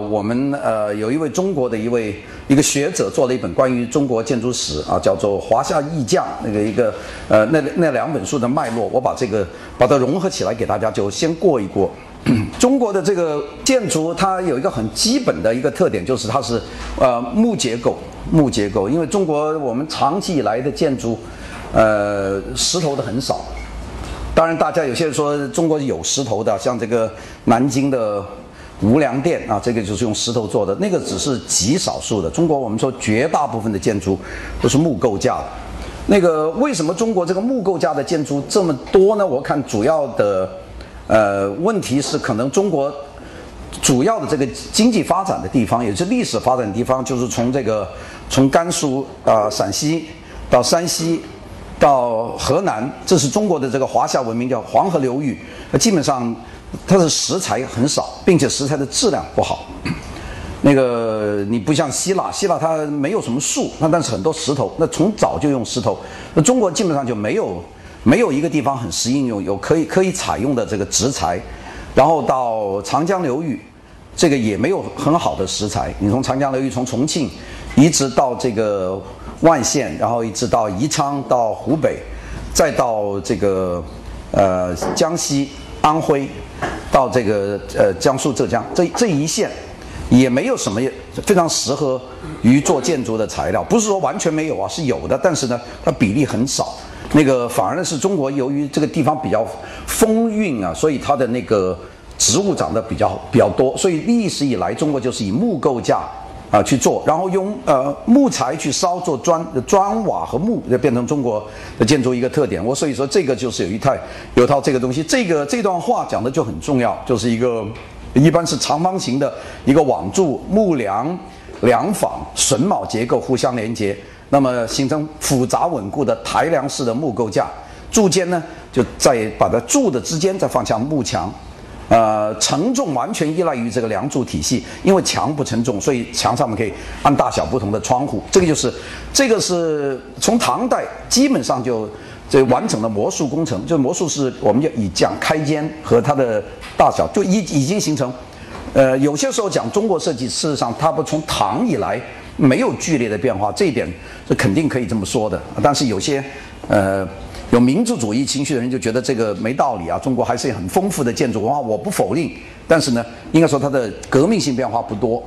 我们呃有一位中国的一位一个学者做了一本关于中国建筑史啊，叫做《华夏艺匠》那个一个呃那那两本书的脉络，我把这个把它融合起来给大家就先过一过。中国的这个建筑它有一个很基本的一个特点，就是它是呃木结构木结构，因为中国我们长期以来的建筑呃石头的很少。当然，大家有些人说中国有石头的，像这个南京的。无梁殿啊，这个就是用石头做的，那个只是极少数的。中国我们说绝大部分的建筑都是木构架的。那个为什么中国这个木构架的建筑这么多呢？我看主要的呃问题是，可能中国主要的这个经济发展的地方，也是历史发展的地方，就是从这个从甘肃啊、陕西到山西到河南，这是中国的这个华夏文明叫黄河流域，基本上。它的石材很少，并且石材的质量不好。那个你不像希腊，希腊它没有什么树，那但是很多石头，那从早就用石头。那中国基本上就没有没有一个地方很适应用有可以可以采用的这个植材。然后到长江流域，这个也没有很好的石材。你从长江流域从重庆一直到这个万县，然后一直到宜昌到湖北，再到这个呃江西安徽。到这个呃江苏浙江这这一线，也没有什么非常适合于做建筑的材料，不是说完全没有啊，是有的，但是呢，它比例很少。那个反而呢是中国由于这个地方比较风韵啊，所以它的那个植物长得比较比较多，所以历史以来中国就是以木构架。啊，去做，然后用呃木材去烧做砖砖瓦和木，就变成中国的建筑一个特点。我所以说这个就是有一套有套这个东西。这个这段话讲的就很重要，就是一个一般是长方形的一个网柱木梁梁坊榫卯结构互相连接，那么形成复杂稳固的抬梁式的木构架。柱间呢，就在把它柱的之间再放下木墙。呃，承重完全依赖于这个梁柱体系，因为墙不承重，所以墙上面可以按大小不同的窗户。这个就是，这个是从唐代基本上就这完整的魔术工程。就是魔术是我们就以讲开间和它的大小就已已经形成。呃，有些时候讲中国设计，事实上它不从唐以来没有剧烈的变化，这一点是肯定可以这么说的。但是有些呃。有民族主义情绪的人就觉得这个没道理啊！中国还是很丰富的建筑文化，我不否认，但是呢，应该说它的革命性变化不多。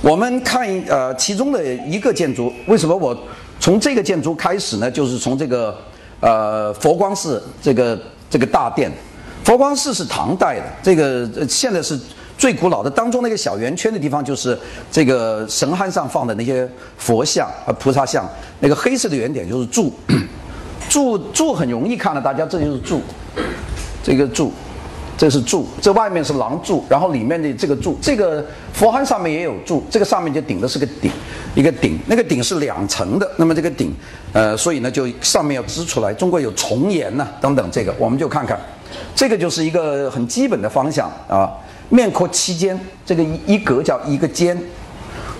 我们看呃其中的一个建筑，为什么我从这个建筑开始呢？就是从这个呃佛光寺这个这个大殿，佛光寺是唐代的，这个现在是最古老的。当中那个小圆圈的地方就是这个神龛上放的那些佛像和菩萨像，那个黑色的圆点就是柱。柱柱很容易看的，大家这就是柱，这个柱，这是柱，这外面是廊柱，然后里面的这个柱，这个佛龛上面也有柱，这个上面就顶的是个顶，一个顶，那个顶是两层的，那么这个顶，呃，所以呢就上面要支出来。中国有重檐呐，等等，这个我们就看看，这个就是一个很基本的方向啊，面阔七间，这个一一格叫一个间。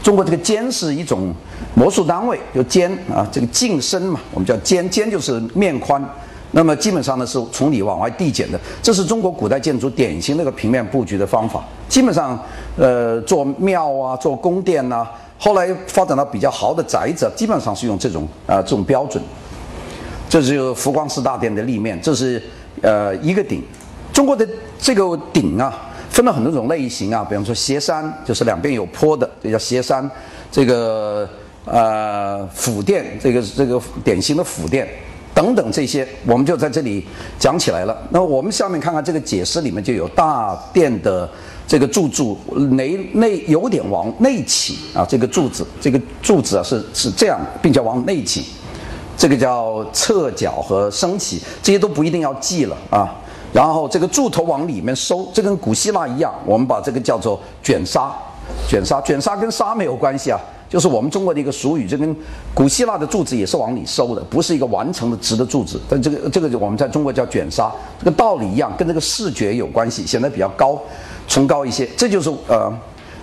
中国这个间是一种魔术单位，就间啊，这个进深嘛，我们叫间，间就是面宽。那么基本上呢是从里往外递减的，这是中国古代建筑典型的一个平面布局的方法。基本上，呃，做庙啊，做宫殿呐，后来发展到比较豪的宅子，基本上是用这种啊这种标准。这是佛光寺大殿的立面，这是呃一个顶。中国的这个顶啊。分了很多种类型啊，比方说斜山，就是两边有坡的，这叫斜山。这个呃府殿，这个这个典型的府殿等等这些，我们就在这里讲起来了。那我们下面看看这个解释里面就有大殿的这个柱柱内内有点往内起啊，这个柱子这个柱子啊是是这样，并且往内起，这个叫侧角和升起，这些都不一定要记了啊。然后这个柱头往里面收，这跟古希腊一样，我们把这个叫做卷沙，卷沙，卷沙跟沙没有关系啊，就是我们中国的一个俗语，这跟古希腊的柱子也是往里收的，不是一个完成的直的柱子，但这个这个我们在中国叫卷沙，这个道理一样，跟这个视觉有关系，显得比较高，崇高一些。这就是呃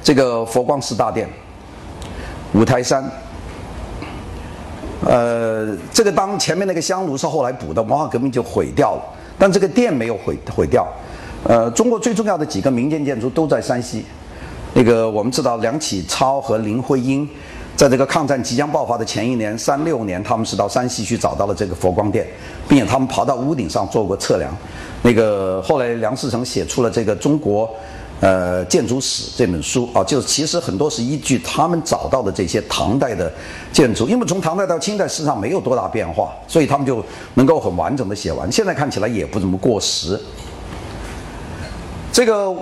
这个佛光寺大殿，五台山，呃，这个当前面那个香炉是后来补的，文化革命就毁掉了。但这个殿没有毁毁掉，呃，中国最重要的几个民间建筑都在山西，那个我们知道梁启超和林徽因，在这个抗战即将爆发的前一年，三六年，他们是到山西去找到了这个佛光殿，并且他们爬到屋顶上做过测量。那个后来梁思成写出了这个中国，呃建筑史这本书啊，就是其实很多是依据他们找到的这些唐代的建筑，因为从唐代到清代事实上没有多大变化，所以他们就能够很完整的写完。现在看起来也不怎么过时。这个。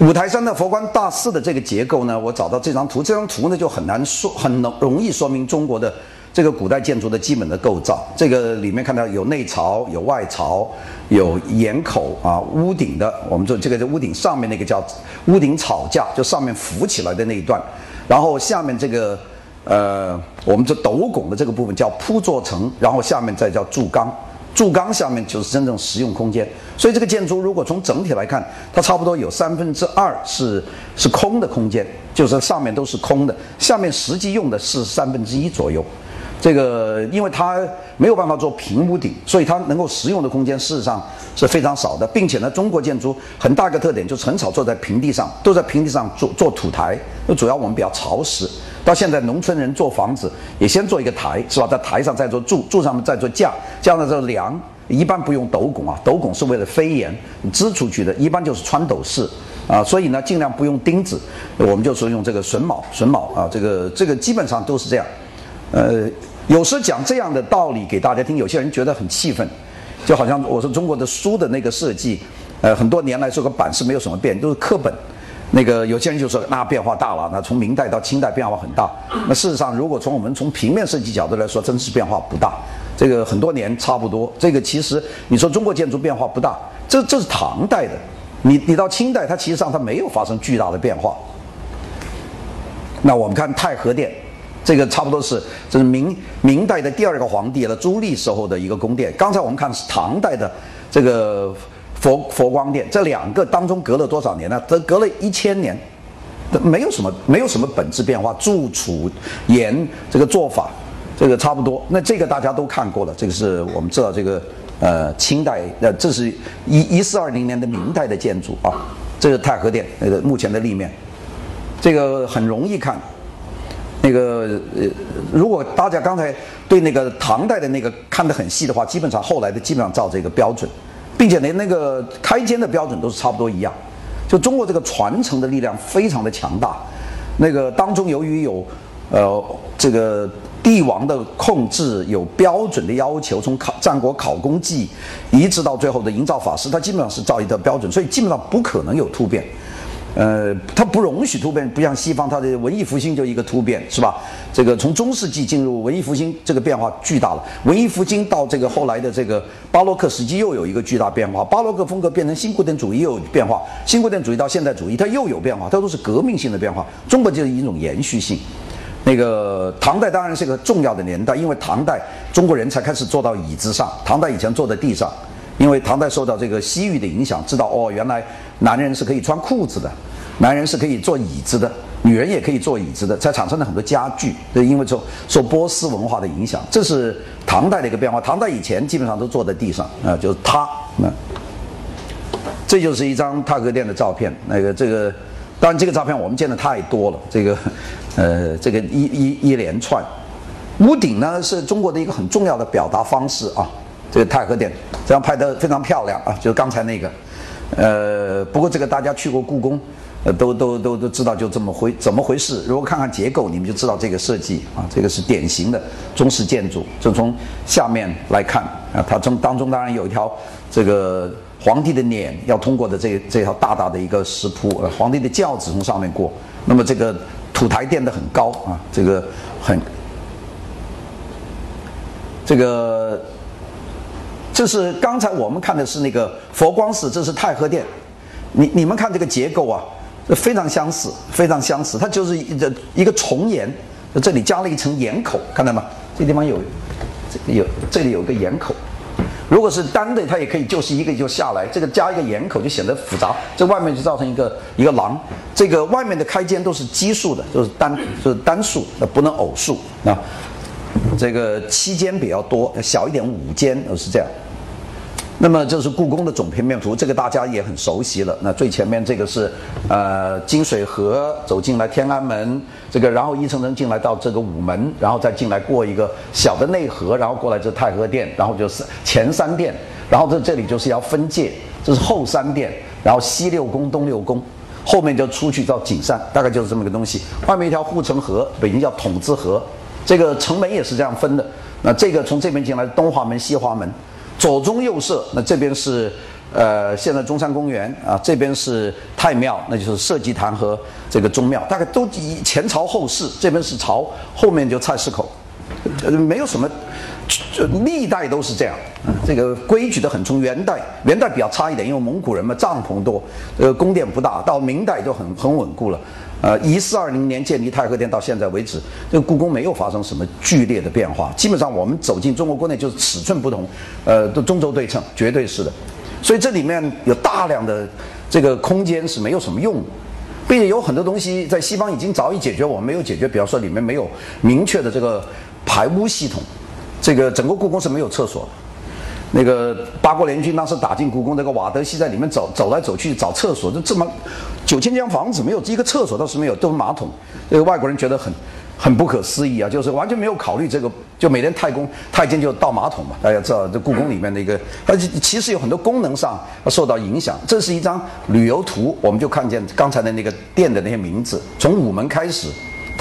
五台山的佛光大寺的这个结构呢，我找到这张图，这张图呢就很难说，很容容易说明中国的这个古代建筑的基本的构造。这个里面看到有内槽、有外槽、有檐口啊，屋顶的，我们说这个屋顶上面那个叫屋顶草架，就上面浮起来的那一段，然后下面这个呃，我们这斗拱的这个部分叫铺座层，然后下面再叫柱钢。柱钢下面就是真正实用空间，所以这个建筑如果从整体来看，它差不多有三分之二是是空的空间，就是上面都是空的，下面实际用的是三分之一左右。这个因为它没有办法做平屋顶，所以它能够实用的空间事实上是非常少的，并且呢，中国建筑很大一个特点就是很少坐在平地上，都在平地上做做土台，那主要我们比较潮湿。到现在，农村人做房子也先做一个台，是吧？在台上再做柱，柱上面再做架，架上之后梁，一般不用斗拱啊，斗拱是为了飞檐支出去的，一般就是穿斗式啊，所以呢，尽量不用钉子，我们就说用这个榫卯，榫卯啊，这个这个基本上都是这样。呃，有时讲这样的道理给大家听，有些人觉得很气愤，就好像我说中国的书的那个设计，呃，很多年来这个版式没有什么变，都是课本。那个有些人就说那变化大了，那从明代到清代变化很大。那事实上，如果从我们从平面设计角度来说，真是变化不大。这个很多年差不多。这个其实你说中国建筑变化不大，这这是唐代的。你你到清代，它其实上它没有发生巨大的变化。那我们看太和殿，这个差不多是这是明明代的第二个皇帝了朱棣时候的一个宫殿。刚才我们看是唐代的这个。佛佛光殿这两个当中隔了多少年呢？这隔了一千年，没有什么没有什么本质变化，柱础檐这个做法，这个差不多。那这个大家都看过了，这个是我们知道这个呃清代，呃这是一一四二零年的明代的建筑啊，这是太和殿那个目前的立面，这个很容易看。那个呃，如果大家刚才对那个唐代的那个看得很细的话，基本上后来的基本上照这个标准。并且连那个开间的标准都是差不多一样，就中国这个传承的力量非常的强大。那个当中由于有，呃，这个帝王的控制，有标准的要求，从考战国考功绩，一直到最后的营造法师，他基本上是造一个标准，所以基本上不可能有突变。呃，它不容许突变，不像西方，它的文艺复兴就一个突变，是吧？这个从中世纪进入文艺复兴，这个变化巨大了。文艺复兴到这个后来的这个巴洛克时期又有一个巨大变化，巴洛克风格变成新古典主义又有变化，新古典主义到现代主义它又有变化，它都是革命性的变化。中国就是一种延续性。那个唐代当然是个重要的年代，因为唐代中国人才开始坐到椅子上，唐代以前坐在地上。因为唐代受到这个西域的影响，知道哦，原来男人是可以穿裤子的，男人是可以坐椅子的，女人也可以坐椅子的，才产生了很多家具。对，因为受受波斯文化的影响，这是唐代的一个变化。唐代以前基本上都坐在地上啊，就是他。那这就是一张太和殿的照片。那个这个，当然这个照片我们见的太多了。这个，呃，这个一一一连串，屋顶呢是中国的一个很重要的表达方式啊。这个太和殿这样拍得非常漂亮啊，就是刚才那个，呃，不过这个大家去过故宫，呃，都都都都知道就这么回怎么回事。如果看看结构，你们就知道这个设计啊，这个是典型的中式建筑。就从下面来看啊，它中当中当然有一条这个皇帝的脸要通过的这这条大大的一个石铺，皇帝的轿子从上面过。那么这个土台垫得很高啊，这个很这个。这是刚才我们看的是那个佛光寺，这是太和殿。你你们看这个结构啊，非常相似，非常相似。它就是一个一个重檐，这里加了一层檐口，看到吗？这地方有，这有这里有个檐口。如果是单的，它也可以就是一个就下来，这个加一个檐口就显得复杂。这外面就造成一个一个廊。这个外面的开间都是奇数的，就是单就是单数，那不能偶数啊。这个七间比较多，小一点五间都是这样。那么这是故宫的总平面图，这个大家也很熟悉了。那最前面这个是呃金水河走进来天安门，这个然后一层层进来到这个午门，然后再进来过一个小的内河，然后过来这太和殿，然后就是前三殿，然后这这里就是要分界，这是后三殿，然后西六宫东六宫，后面就出去到景山，大概就是这么个东西。外面一条护城河，北京叫筒子河，这个城门也是这样分的。那这个从这边进来东华门西华门。左中右舍，那这边是，呃，现在中山公园啊，这边是太庙，那就是社稷坛和这个宗庙，大概都以前朝后世，这边是朝，后面就菜市口，呃，没有什么，历代都是这样，这个规矩的很。从元代，元代比较差一点，因为蒙古人嘛，帐篷多，呃，宫殿不大，到明代就很很稳固了。呃，一四二零年建立太和殿到现在为止，这个故宫没有发生什么剧烈的变化。基本上我们走进中国国内就是尺寸不同，呃，都中轴对称，绝对是的。所以这里面有大量的这个空间是没有什么用的，并且有很多东西在西方已经早已解决，我们没有解决。比方说里面没有明确的这个排污系统，这个整个故宫是没有厕所。那个八国联军当时打进故宫，那个瓦德西在里面走走来走去找厕所，就这么九千间房子没有一个厕所倒是没有，都是马桶。那个外国人觉得很很不可思议啊，就是完全没有考虑这个，就每天太公太监就倒马桶嘛。大家知道这故宫里面的一个，而且其实有很多功能上受到影响。这是一张旅游图，我们就看见刚才的那个店的那些名字，从午门开始。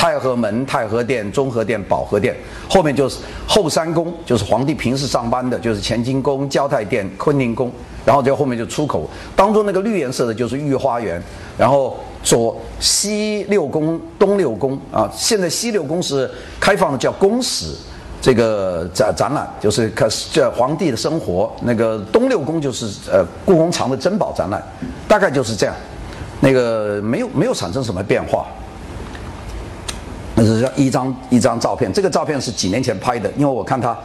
太和门、太和殿、中和殿、保和殿，后面就是后三宫，就是皇帝平时上班的，就是乾清宫、交泰殿、坤宁宫，然后就后面就出口，当中那个绿颜色的就是御花园，然后左西六宫、东六宫啊，现在西六宫是开放的，叫宫史这个展展览，就是看这皇帝的生活，那个东六宫就是呃故宫藏的珍宝展览，大概就是这样，那个没有没有产生什么变化。那是一张一张照片，这个照片是几年前拍的，因为我看它，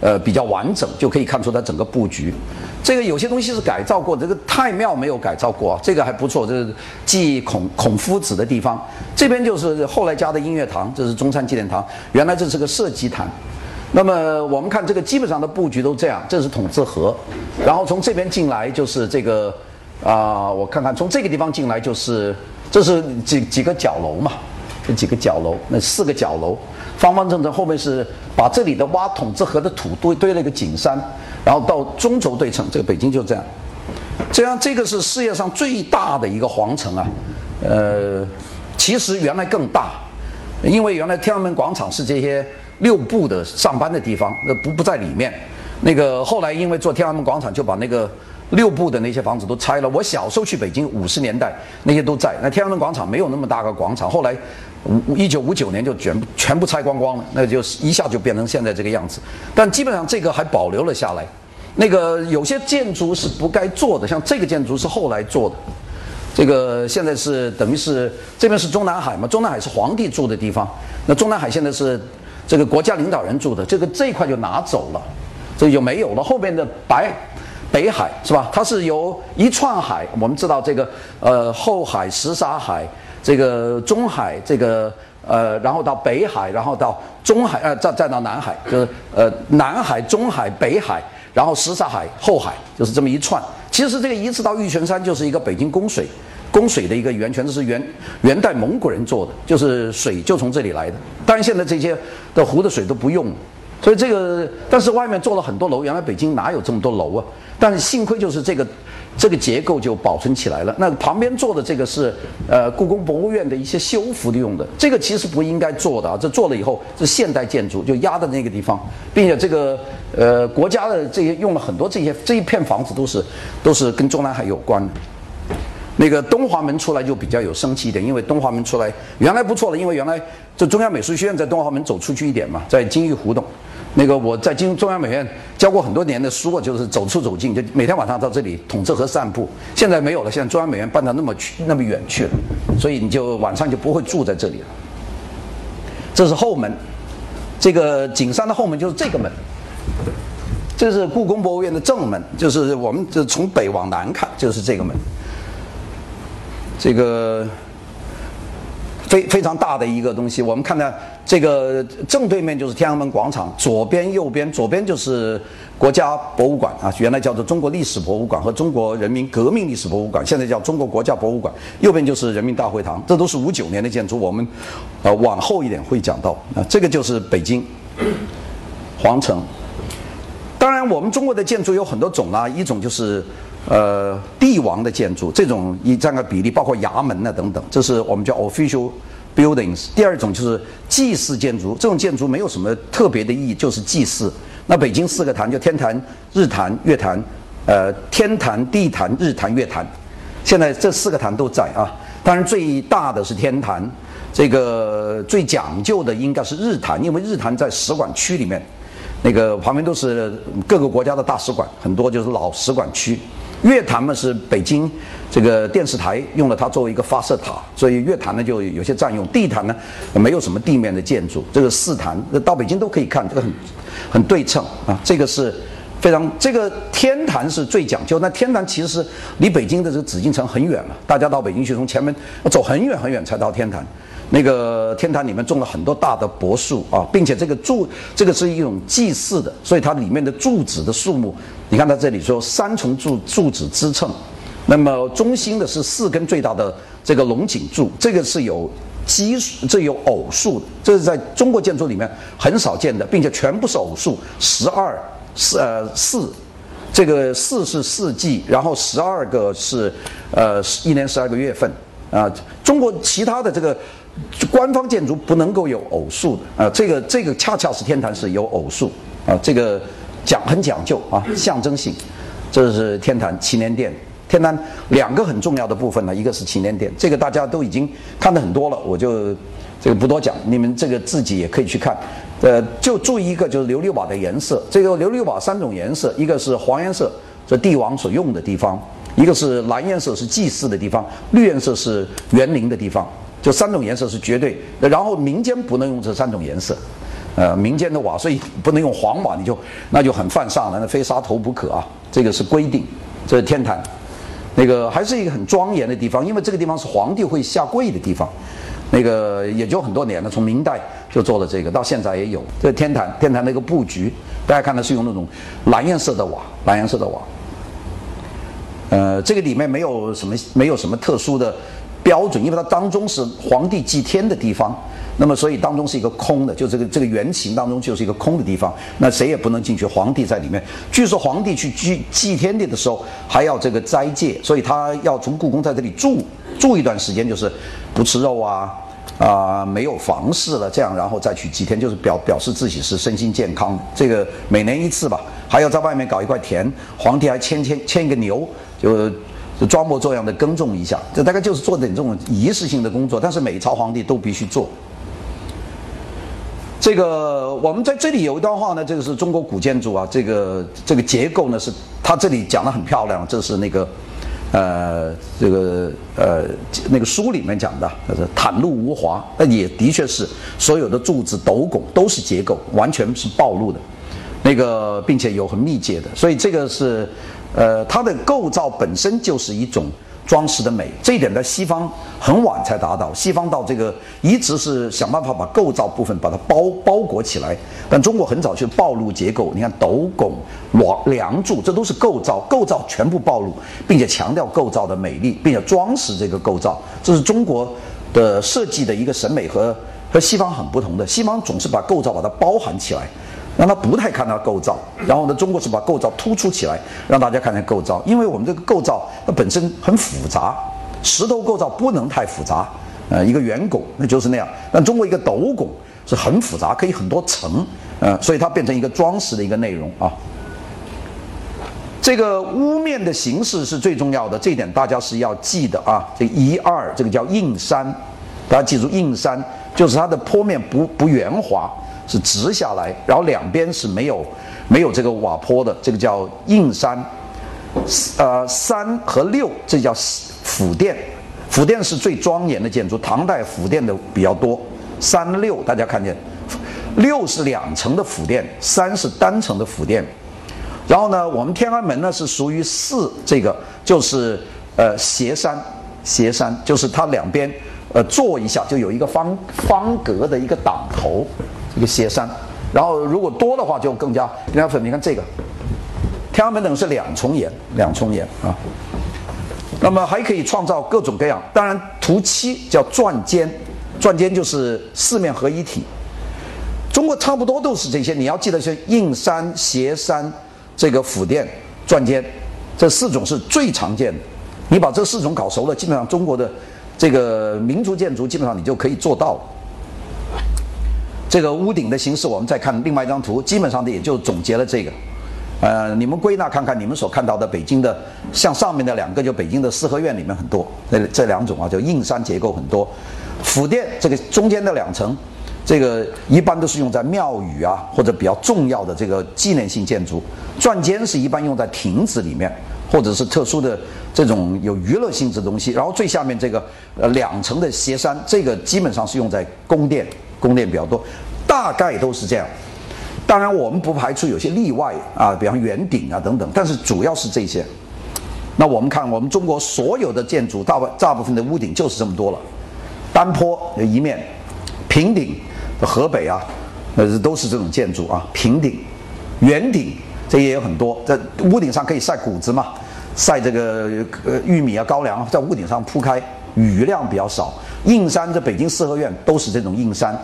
呃，比较完整，就可以看出它整个布局。这个有些东西是改造过，这个太庙没有改造过，这个还不错，这是祭孔孔夫子的地方。这边就是后来加的音乐堂，这是中山纪念堂，原来这是个射击坛。那么我们看这个基本上的布局都这样，这是筒子河，然后从这边进来就是这个啊，我看看从这个地方进来就是这是几几个角楼嘛。这几个角楼，那四个角楼，方方正正，后面是把这里的挖筒子河的土堆堆了一个景山，然后到中轴对称，这个北京就这样，这样这个是世界上最大的一个皇城啊，呃，其实原来更大，因为原来天安门广场是这些六部的上班的地方，那不不在里面，那个后来因为做天安门广场就把那个。六部的那些房子都拆了。我小时候去北京，五十年代那些都在。那天安门广场没有那么大个广场，后来五一九五九年就全部全部拆光光了，那就一下就变成现在这个样子。但基本上这个还保留了下来。那个有些建筑是不该做的，像这个建筑是后来做的。这个现在是等于是这边是中南海嘛？中南海是皇帝住的地方。那中南海现在是这个国家领导人住的，这个这一块就拿走了，这就没有了。后面的白。北海是吧？它是由一串海，我们知道这个呃后海、什刹海，这个中海，这个呃，然后到北海，然后到中海，呃，再再到南海，就是呃南海、中海、北海，然后什刹海、后海，就是这么一串。其实这个一直到玉泉山就是一个北京供水供水的一个源泉，这是元元代蒙古人做的，就是水就从这里来的。当然现在这些的湖的水都不用。所以这个，但是外面做了很多楼，原来北京哪有这么多楼啊？但是幸亏就是这个，这个结构就保存起来了。那旁边做的这个是，呃，故宫博物院的一些修复的用的。这个其实不应该做的啊，这做了以后是现代建筑，就压在那个地方，并且这个，呃，国家的这些用了很多这些这一片房子都是，都是跟中南海有关的。那个东华门出来就比较有生气一点，因为东华门出来原来不错了，因为原来这中央美术学院在东华门走出去一点嘛，在金玉胡同。那个我在金中央美院教过很多年的书，就是走出走进，就每天晚上到这里统治和散步。现在没有了，现在中央美院搬到那么去那么远去了，所以你就晚上就不会住在这里了。这是后门，这个景山的后门就是这个门。这是故宫博物院的正门，就是我们这从北往南看就是这个门。这个。非非常大的一个东西。我们看到这个正对面就是天安门广场，左边、右边，左边就是国家博物馆啊，原来叫做中国历史博物馆和中国人民革命历史博物馆，现在叫中国国家博物馆。右边就是人民大会堂，这都是五九年的建筑。我们呃往后一点会讲到啊，这个就是北京皇城。当然，我们中国的建筑有很多种啊，一种就是，呃，帝王的建筑，这种以这样的比例，包括衙门呢等等，这是我们叫 official buildings。第二种就是祭祀建筑，这种建筑没有什么特别的意义，就是祭祀。那北京四个坛，就天坛、日坛、月坛，呃，天坛、地坛、日坛、月坛，现在这四个坛都在啊。当然，最大的是天坛，这个最讲究的应该是日坛，因为日坛在使馆区里面。那个旁边都是各个国家的大使馆，很多就是老使馆区。月坛嘛是北京这个电视台用了它作为一个发射塔，所以月坛呢就有些占用。地坛呢没有什么地面的建筑，这个四坛到北京都可以看，这个很很对称啊。这个是非常这个天坛是最讲究。那天坛其实离北京的这个紫禁城很远了，大家到北京去从前面走很远很远才到天坛。那个天坛里面种了很多大的柏树啊，并且这个柱，这个是一种祭祀的，所以它里面的柱子的数目，你看它这里说三重柱柱子支撑，那么中心的是四根最大的这个龙井柱，这个是有奇数，这有偶数，这是在中国建筑里面很少见的，并且全部是偶数，十二四呃四，这个四是四季，然后十二个是呃一年十二个月份啊，中国其他的这个。官方建筑不能够有偶数的啊，这个这个恰恰是天坛是有偶数啊，这个讲很讲究啊，象征性。这是天坛祈年殿，天坛两个很重要的部分呢，一个是祈年殿，这个大家都已经看的很多了，我就这个不多讲，你们这个自己也可以去看。呃，就注意一个就是琉璃瓦的颜色，这个琉璃瓦三种颜色，一个是黄颜色，这帝王所用的地方；一个是蓝颜色是祭祀的地方，绿颜色是园林的地方。就三种颜色是绝对，然后民间不能用这三种颜色，呃，民间的瓦，所以不能用黄瓦，你就那就很犯上了，那非杀头不可啊，这个是规定。这是天坛，那个还是一个很庄严的地方，因为这个地方是皇帝会下跪的地方，那个也就很多年了，从明代就做了这个，到现在也有。这天坛，天坛那个布局，大家看的是用那种蓝颜色的瓦，蓝颜色的瓦，呃，这个里面没有什么，没有什么特殊的。标准，因为它当中是皇帝祭天的地方，那么所以当中是一个空的，就这个这个圆形当中就是一个空的地方，那谁也不能进去。皇帝在里面，据说皇帝去祭祭天地的时候还要这个斋戒，所以他要从故宫在这里住住一段时间，就是不吃肉啊啊，没有房事了，这样然后再去祭天，就是表表示自己是身心健康。这个每年一次吧，还要在外面搞一块田，皇帝还牵牵牵一个牛就。装模作样的耕种一下，这大概就是做点这种仪式性的工作，但是每朝皇帝都必须做。这个我们在这里有一段话呢，这个是中国古建筑啊，这个这个结构呢是它这里讲的很漂亮，这是那个呃这个呃那个书里面讲的，它是袒露无华，那也的确是所有的柱子斗拱都是结构，完全是暴露的，那个并且有很密接的，所以这个是。呃，它的构造本身就是一种装饰的美，这一点在西方很晚才达到。西方到这个一直是想办法把构造部分把它包包裹起来，但中国很早就暴露结构。你看斗拱、梁梁柱，这都是构造，构造全部暴露，并且强调构造的美丽，并且装饰这个构造，这是中国的设计的一个审美和和西方很不同的。西方总是把构造把它包含起来。让他不太看到构造，然后呢，中国是把构造突出起来，让大家看见构造。因为我们这个构造它本身很复杂，石头构造不能太复杂，呃，一个圆拱那就是那样。但中国一个斗拱是很复杂，可以很多层，呃，所以它变成一个装饰的一个内容啊。这个屋面的形式是最重要的，这一点大家是要记的啊。这一二，这个叫硬山，大家记住，硬山就是它的坡面不不圆滑。是直下来，然后两边是没有没有这个瓦坡的，这个叫硬山。呃，三和六这叫府殿，府殿是最庄严的建筑，唐代府殿的比较多。三六大家看见，六是两层的府殿，三是单层的府殿。然后呢，我们天安门呢是属于四，这个就是呃斜山，斜山就是它两边呃坐一下，就有一个方方格的一个挡头，一个斜山。然后如果多的话，就更加更加粉。你看这个，天安门等是两重檐，两重檐啊。那么还可以创造各种各样。当然，图七叫转尖，转尖就是四面合一体。中国差不多都是这些，你要记得是硬山、斜山、这个庑殿、转尖，这四种是最常见的。你把这四种搞熟了，基本上中国的这个民族建筑基本上你就可以做到了。这个屋顶的形式，我们再看另外一张图，基本上的也就总结了这个。呃，你们归纳看看，你们所看到的北京的，像上面的两个，就北京的四合院里面很多，这这两种啊，就硬山结构很多。府殿这个中间的两层，这个一般都是用在庙宇啊或者比较重要的这个纪念性建筑。转间是一般用在亭子里面。或者是特殊的这种有娱乐性质的东西，然后最下面这个呃两层的斜山，这个基本上是用在宫殿，宫殿比较多，大概都是这样。当然我们不排除有些例外啊，比方圆顶啊等等，但是主要是这些。那我们看我们中国所有的建筑，大部大部分的屋顶就是这么多了，单坡一面，平顶，河北啊，呃都是这种建筑啊，平顶，圆顶。这也有很多，在屋顶上可以晒谷子嘛，晒这个呃玉米啊、高粱啊，在屋顶上铺开，雨量比较少。硬山，这北京四合院都是这种硬山，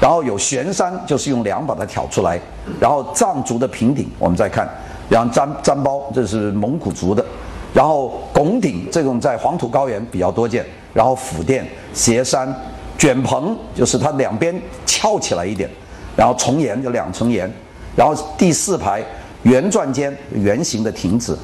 然后有悬山，就是用梁把它挑出来，然后藏族的平顶，我们再看，然后毡毡包，这是蒙古族的，然后拱顶这种在黄土高原比较多见，然后府殿、斜山、卷棚，就是它两边翘起来一点，然后重檐就两层檐，然后第四排。圆转尖，圆形的亭子，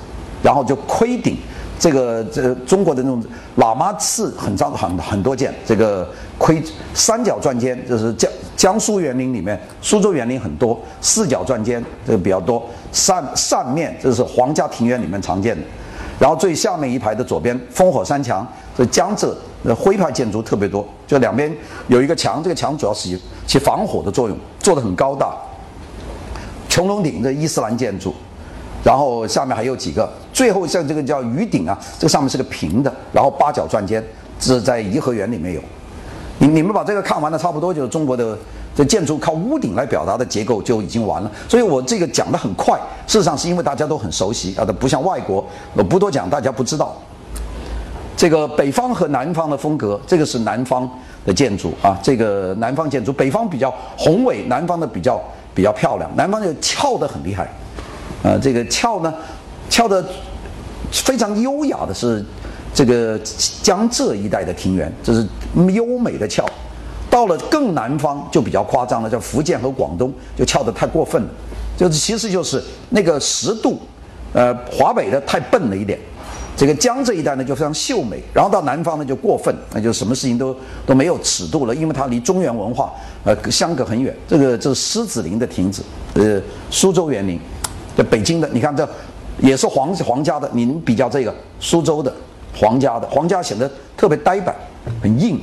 然后就盔顶，这个这中国的那种喇嘛寺很脏很很多件，这个盔三角转尖就是江江苏园林里面，苏州园林很多，四角转尖这个比较多，扇扇面这是皇家庭院里面常见的，然后最下面一排的左边烽火三墙，这江浙徽派建筑特别多，就两边有一个墙，这个墙主要是起防火的作用，做的很高大。穹隆顶这伊斯兰建筑，然后下面还有几个，最后像这个叫鱼顶啊，这个上面是个平的，然后八角转尖，这是在颐和园里面有。你你们把这个看完了，差不多就是中国的这建筑靠屋顶来表达的结构就已经完了。所以我这个讲的很快，事实上是因为大家都很熟悉啊，它不像外国，我不多讲，大家不知道。这个北方和南方的风格，这个是南方的建筑啊，这个南方建筑，北方比较宏伟，南方的比较。比较漂亮，南方就翘得很厉害，呃，这个翘呢，翘得非常优雅的是这个江浙一带的庭园，这是优美的翘。到了更南方就比较夸张了，叫福建和广东就翘得太过分了，就是其实就是那个十度，呃，华北的太笨了一点。这个江浙一带呢就非常秀美，然后到南方呢就过分，那就什么事情都都没有尺度了，因为它离中原文化呃相隔很远。这个这是狮子林的亭子，呃，苏州园林，在北京的，你看这也是皇皇家的，您比较这个苏州的皇家的，皇家显得特别呆板，很硬。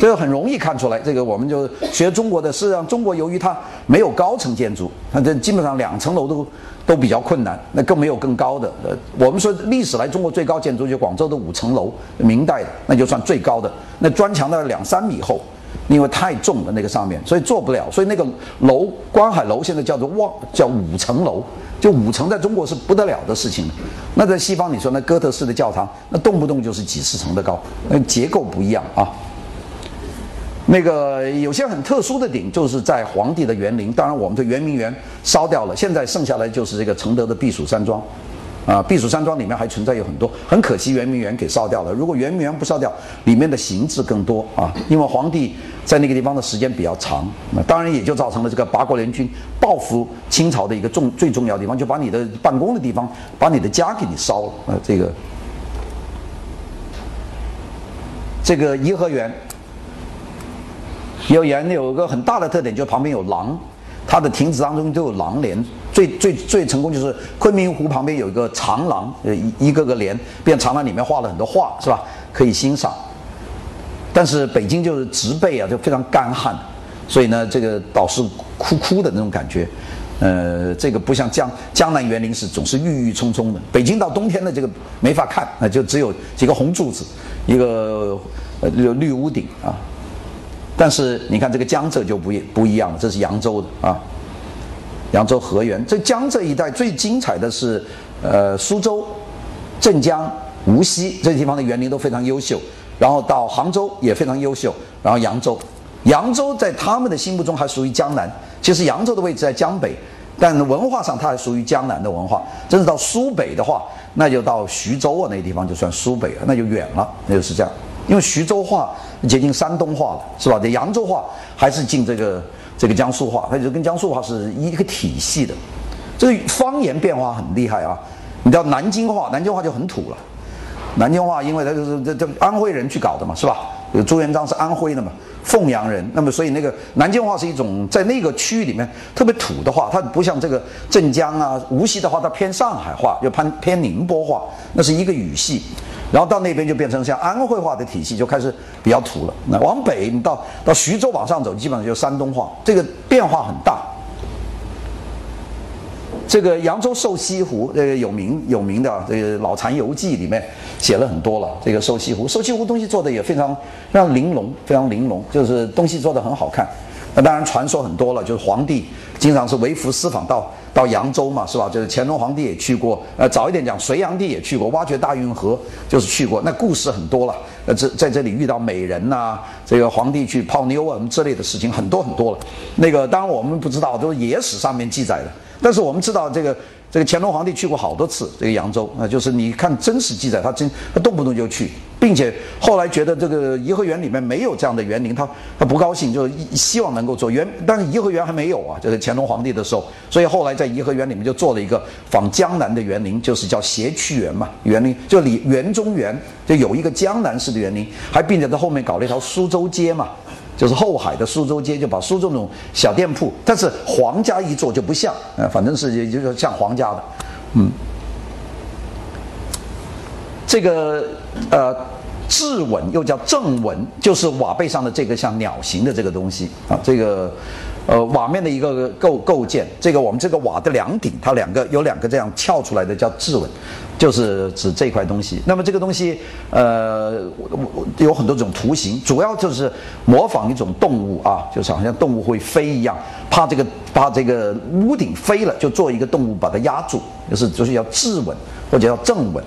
这个很容易看出来，这个我们就学中国的，事实上中国由于它没有高层建筑，它这基本上两层楼都都比较困难，那更没有更高的。呃，我们说历史来中国最高建筑就广州的五层楼，明代的那就算最高的，那砖墙的两三米厚，因为太重了那个上面，所以做不了。所以那个楼观海楼现在叫做望叫五层楼，就五层在中国是不得了的事情。那在西方你说那哥特式的教堂，那动不动就是几十层的高，那结构不一样啊。那个有些很特殊的顶，就是在皇帝的园林。当然，我们的圆明园烧掉了，现在剩下来就是这个承德的避暑山庄。啊，避暑山庄里面还存在有很多，很可惜圆明园给烧掉了。如果圆明园不烧掉，里面的形制更多啊，因为皇帝在那个地方的时间比较长。那当然也就造成了这个八国联军报复清朝的一个重最重要的地方，就把你的办公的地方，把你的家给你烧了。啊，这个这个颐和园。有园有一个很大的特点，就旁边有廊，它的亭子当中都有廊帘。最最最成功就是昆明湖旁边有一个长廊，呃一一个个连，变长廊里面画了很多画，是吧？可以欣赏。但是北京就是植被啊，就非常干旱，所以呢，这个倒是枯枯的那种感觉。呃，这个不像江江南园林是总是郁郁葱葱的。北京到冬天的这个没法看，那就只有几个红柱子，一个呃绿屋顶啊。但是你看这个江浙就不一不一样了，这是扬州的啊，扬州河源。这江浙一带最精彩的是呃苏州、镇江、无锡这地方的园林都非常优秀，然后到杭州也非常优秀，然后扬州，扬州在他们的心目中还属于江南。其实扬州的位置在江北，但文化上它还属于江南的文化。真是到苏北的话，那就到徐州啊，那地方就算苏北了，那就远了，那就是这样。因为徐州话接近山东话了，是吧？这扬州话还是近这个这个江苏话，它就跟江苏话是一个体系的。这个方言变化很厉害啊！你知道南京话，南京话就很土了。南京话因为它就是这这安徽人去搞的嘛，是吧？朱元璋是安徽的嘛。凤阳人，那么所以那个南京话是一种在那个区域里面特别土的话，它不像这个镇江啊、无锡的话，它偏上海话，又偏偏宁波话，那是一个语系。然后到那边就变成像安徽话的体系，就开始比较土了。那往北，你到到徐州往上走，基本上就山东话，这个变化很大。这个扬州瘦西湖，这个有名有名的这个《老残游记》里面写了很多了。这个瘦西湖，瘦西湖东西做的也非常非常玲珑，非常玲珑，就是东西做的很好看。那当然传说很多了，就是皇帝经常是微服私访到到扬州嘛，是吧？就是乾隆皇帝也去过，呃，早一点讲隋炀帝也去过，挖掘大运河就是去过。那故事很多了，呃，这在这里遇到美人呐，这个皇帝去泡妞啊什么之类的事情很多很多了。那个当然我们不知道，都是野史上面记载的。但是我们知道，这个这个乾隆皇帝去过好多次这个扬州啊，就是你看真实记载，他真他动不动就去，并且后来觉得这个颐和园里面没有这样的园林，他他不高兴，就希望能够做园，但是颐和园还没有啊，就是乾隆皇帝的时候，所以后来在颐和园里面就做了一个仿江南的园林，就是叫谐趣园嘛，园林就里园中园，就有一个江南式的园林，还并且在后面搞了一条苏州街嘛。就是后海的苏州街，就把苏州那种小店铺，但是皇家一做就不像，呃，反正是也就是像皇家的，嗯，这个呃质纹又叫正纹，就是瓦背上的这个像鸟形的这个东西啊，这个。呃，瓦面的一个构构建，这个我们这个瓦的梁顶，它两个有两个这样翘出来的叫质纹，就是指这块东西。那么这个东西，呃，有很多种图形，主要就是模仿一种动物啊，就是好像动物会飞一样，怕这个怕这个屋顶飞了，就做一个动物把它压住，就是就是要质纹或者叫正纹，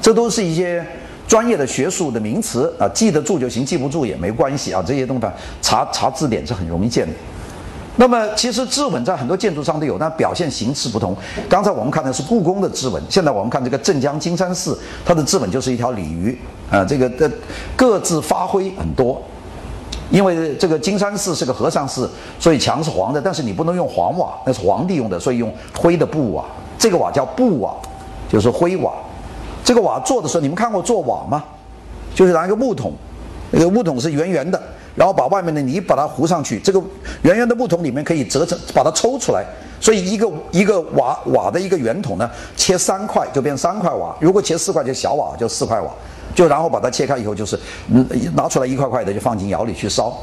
这都是一些。专业的学术的名词啊，记得住就行，记不住也没关系啊。这些东西查查字典是很容易见的。那么其实质纹在很多建筑上都有，但表现形式不同。刚才我们看的是故宫的质纹，现在我们看这个镇江金山寺，它的质纹就是一条鲤鱼啊。这个的各自发挥很多，因为这个金山寺是个和尚寺，所以墙是黄的，但是你不能用黄瓦，那是皇帝用的，所以用灰的布瓦。这个瓦叫布瓦，就是灰瓦。这个瓦做的时候，你们看过做瓦吗？就是拿一个木桶，那个木桶是圆圆的，然后把外面的泥把它糊上去。这个圆圆的木桶里面可以折成，把它抽出来。所以一个一个瓦瓦的一个圆筒呢，切三块就变三块瓦。如果切四块就小瓦，就四块瓦。就然后把它切开以后，就是嗯拿出来一块块的就放进窑里去烧，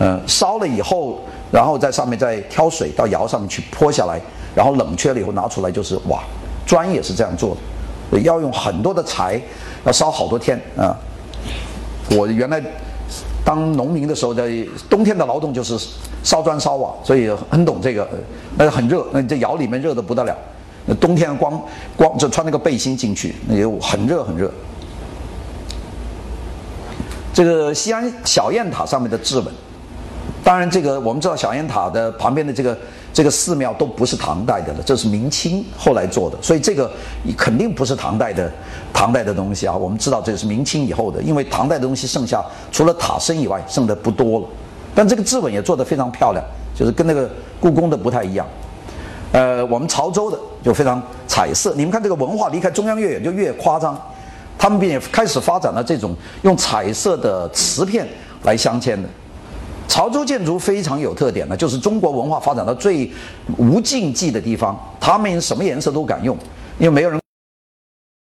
嗯烧了以后，然后在上面再挑水到窑上面去泼下来，然后冷却了以后拿出来就是瓦。砖也是这样做的。要用很多的柴，要烧好多天啊！我原来当农民的时候，在冬天的劳动就是烧砖烧瓦，所以很懂这个。那很热，那你这窑里面热的不得了。那冬天光光就穿那个背心进去，那也很热很热。这个西安小雁塔上面的质纹，当然这个我们知道小雁塔的旁边的这个。这个寺庙都不是唐代的了，这是明清后来做的，所以这个肯定不是唐代的唐代的东西啊。我们知道这是明清以后的，因为唐代的东西剩下除了塔身以外，剩的不多了。但这个质纹也做得非常漂亮，就是跟那个故宫的不太一样。呃，我们潮州的就非常彩色。你们看这个文化离开中央越远就越夸张，他们便也开始发展了这种用彩色的瓷片来镶嵌的。潮州建筑非常有特点的，就是中国文化发展到最无禁忌的地方，他们什么颜色都敢用，因为没有人。